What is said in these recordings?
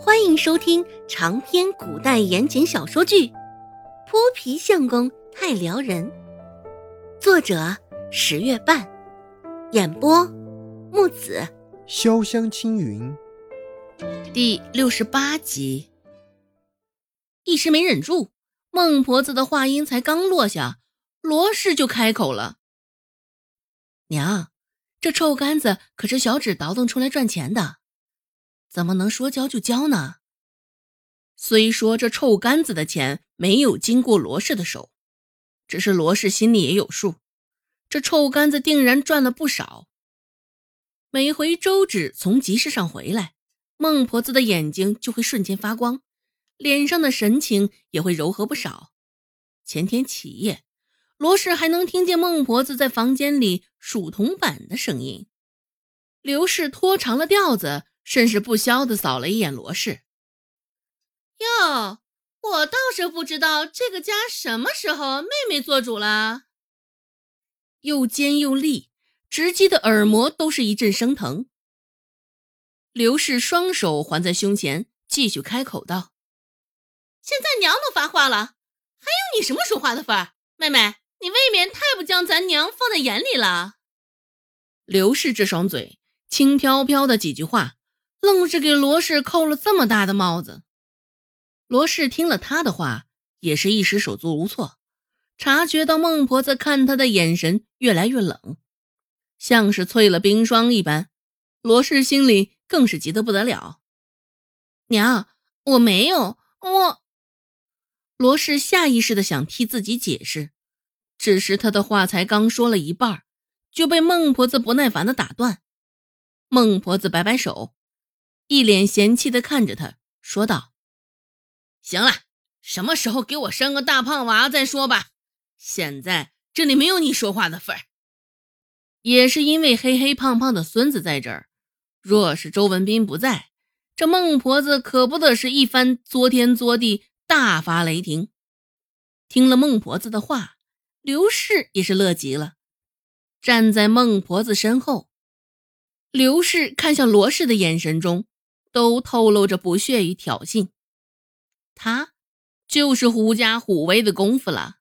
欢迎收听长篇古代言情小说剧《泼皮相公太撩人》，作者十月半，演播木子潇湘青云，第六十八集。一时没忍住，孟婆子的话音才刚落下，罗氏就开口了：“娘，这臭干子可是小指倒腾出来赚钱的。”怎么能说交就交呢？虽说这臭干子的钱没有经过罗氏的手，只是罗氏心里也有数，这臭干子定然赚了不少。每回周芷从集市上回来，孟婆子的眼睛就会瞬间发光，脸上的神情也会柔和不少。前天起夜，罗氏还能听见孟婆子在房间里数铜板的声音。刘氏拖长了调子。甚是不消的扫了一眼罗氏。哟，我倒是不知道这个家什么时候妹妹做主了。又尖又利，直击的耳膜都是一阵生疼。刘氏双手环在胸前，继续开口道：“现在娘都发话了，还有你什么说话的份儿？妹妹，你未免太不将咱娘放在眼里了。”刘氏这双嘴，轻飘飘的几句话。愣是给罗氏扣了这么大的帽子。罗氏听了他的话，也是一时手足无措，察觉到孟婆子看他的眼神越来越冷，像是淬了冰霜一般。罗氏心里更是急得不得了。娘，我没有，我……罗氏下意识的想替自己解释，只是他的话才刚说了一半，就被孟婆子不耐烦的打断。孟婆子摆摆手。一脸嫌弃的看着他，说道：“行了，什么时候给我生个大胖娃再说吧。现在这里没有你说话的份儿。也是因为黑黑胖胖的孙子在这儿，若是周文斌不在，这孟婆子可不得是一番作天作地，大发雷霆。听了孟婆子的话，刘氏也是乐极了，站在孟婆子身后。刘氏看向罗氏的眼神中。都透露着不屑与挑衅，他就是狐假虎威的功夫了。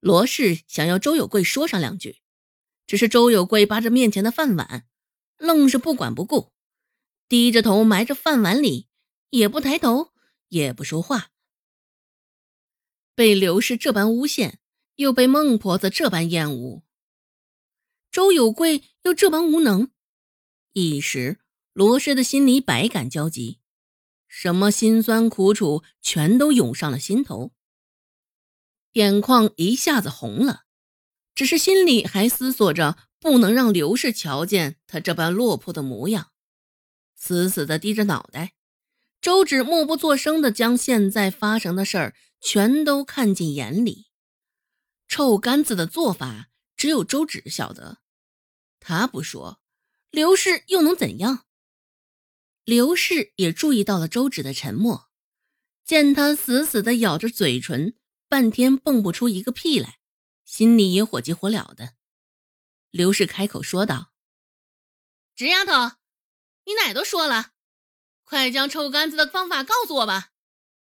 罗氏想要周有贵说上两句，只是周有贵扒着面前的饭碗，愣是不管不顾，低着头埋着饭碗里，也不抬头，也不说话。被刘氏这般诬陷，又被孟婆子这般厌恶，周有贵又这般无能，一时。罗氏的心里百感交集，什么辛酸苦楚全都涌上了心头，眼眶一下子红了，只是心里还思索着不能让刘氏瞧见他这般落魄的模样，死死的低着脑袋。周芷默不作声的将现在发生的事儿全都看进眼里，臭干子的做法只有周芷晓得，他不说，刘氏又能怎样？刘氏也注意到了周芷的沉默，见他死死的咬着嘴唇，半天蹦不出一个屁来，心里也火急火燎的。刘氏开口说道：“直丫头，你奶都说了，快将臭干子的方法告诉我吧，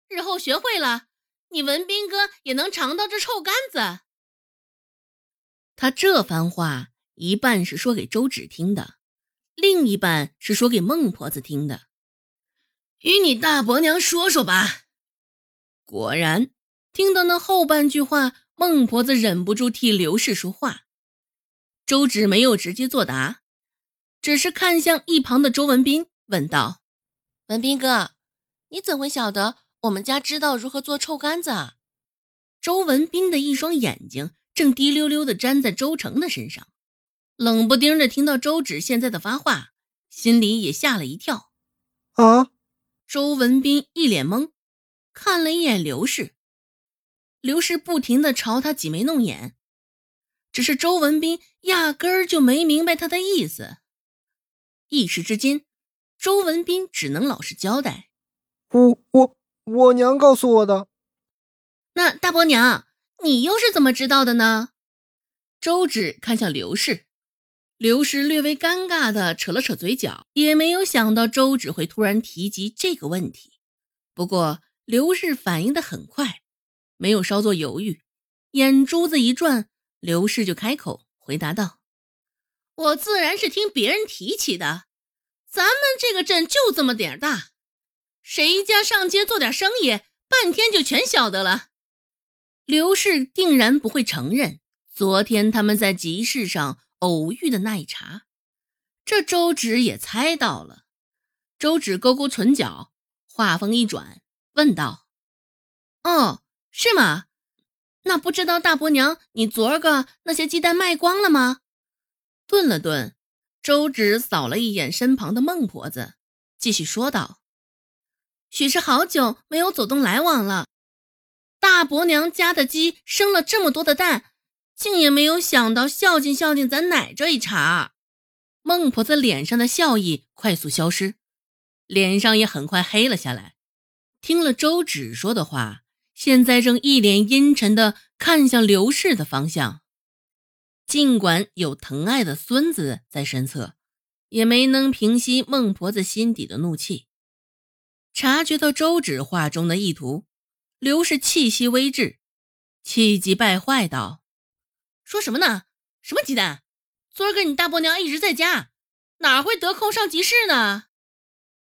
日后学会了，你文斌哥也能尝到这臭干子。”他这番话一半是说给周芷听的。另一半是说给孟婆子听的，与你大伯娘说说吧。果然，听到那后半句话，孟婆子忍不住替刘氏说话。周芷没有直接作答，只是看向一旁的周文斌，问道：“文斌哥，你怎会晓得我们家知道如何做臭干子？”周文斌的一双眼睛正滴溜溜地粘在周成的身上。冷不丁的听到周芷现在的发话，心里也吓了一跳。啊！周文斌一脸懵，看了一眼刘氏，刘氏不停的朝他挤眉弄眼，只是周文斌压根儿就没明白他的意思。一时之间，周文斌只能老实交代：“我我我娘告诉我的。”那大伯娘，你又是怎么知道的呢？周芷看向刘氏。刘氏略微尴尬的扯了扯嘴角，也没有想到周芷会突然提及这个问题。不过刘氏反应的很快，没有稍作犹豫，眼珠子一转，刘氏就开口回答道：“我自然是听别人提起的。咱们这个镇就这么点大，谁家上街做点生意，半天就全晓得了。”刘氏定然不会承认昨天他们在集市上偶遇的那一茬，这周芷也猜到了。周芷勾勾唇角，话锋一转，问道：“哦，是吗？那不知道大伯娘，你昨儿个那些鸡蛋卖光了吗？”顿了顿，周芷扫了一眼身旁的孟婆子，继续说道：“许是好久没有走动来往了。”大伯娘家的鸡生了这么多的蛋，竟也没有想到孝敬孝敬咱奶这一茬。孟婆子脸上的笑意快速消失，脸上也很快黑了下来。听了周芷说的话，现在正一脸阴沉的看向刘氏的方向。尽管有疼爱的孙子在身侧，也没能平息孟婆子心底的怒气。察觉到周芷话中的意图。刘氏气息微滞，气急败坏道：“说什么呢？什么鸡蛋？昨儿个你大伯娘一直在家，哪会得空上集市呢？”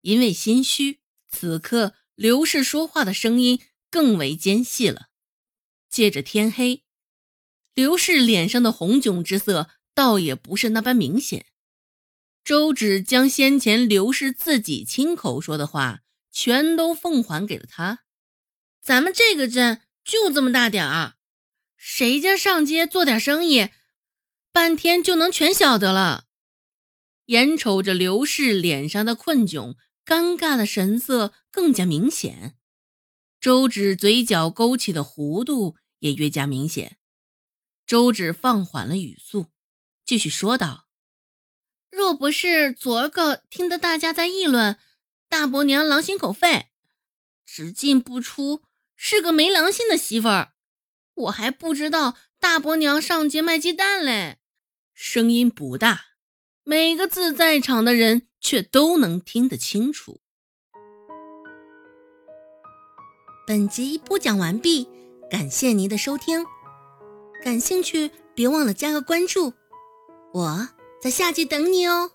因为心虚，此刻刘氏说话的声音更为尖细了。借着天黑，刘氏脸上的红肿之色倒也不是那般明显。周芷将先前刘氏自己亲口说的话全都奉还给了他。咱们这个镇就这么大点儿，谁家上街做点生意，半天就能全晓得了。眼瞅着刘氏脸上的困窘、尴尬的神色更加明显，周芷嘴角勾起的弧度也越加明显。周芷放缓了语速，继续说道：“若不是昨儿个听得大家在议论大伯娘狼心狗肺，只进不出。”是个没良心的媳妇儿，我还不知道大伯娘上街卖鸡蛋嘞。声音不大，每个字在场的人却都能听得清楚。本集播讲完毕，感谢您的收听。感兴趣别忘了加个关注，我在下集等你哦。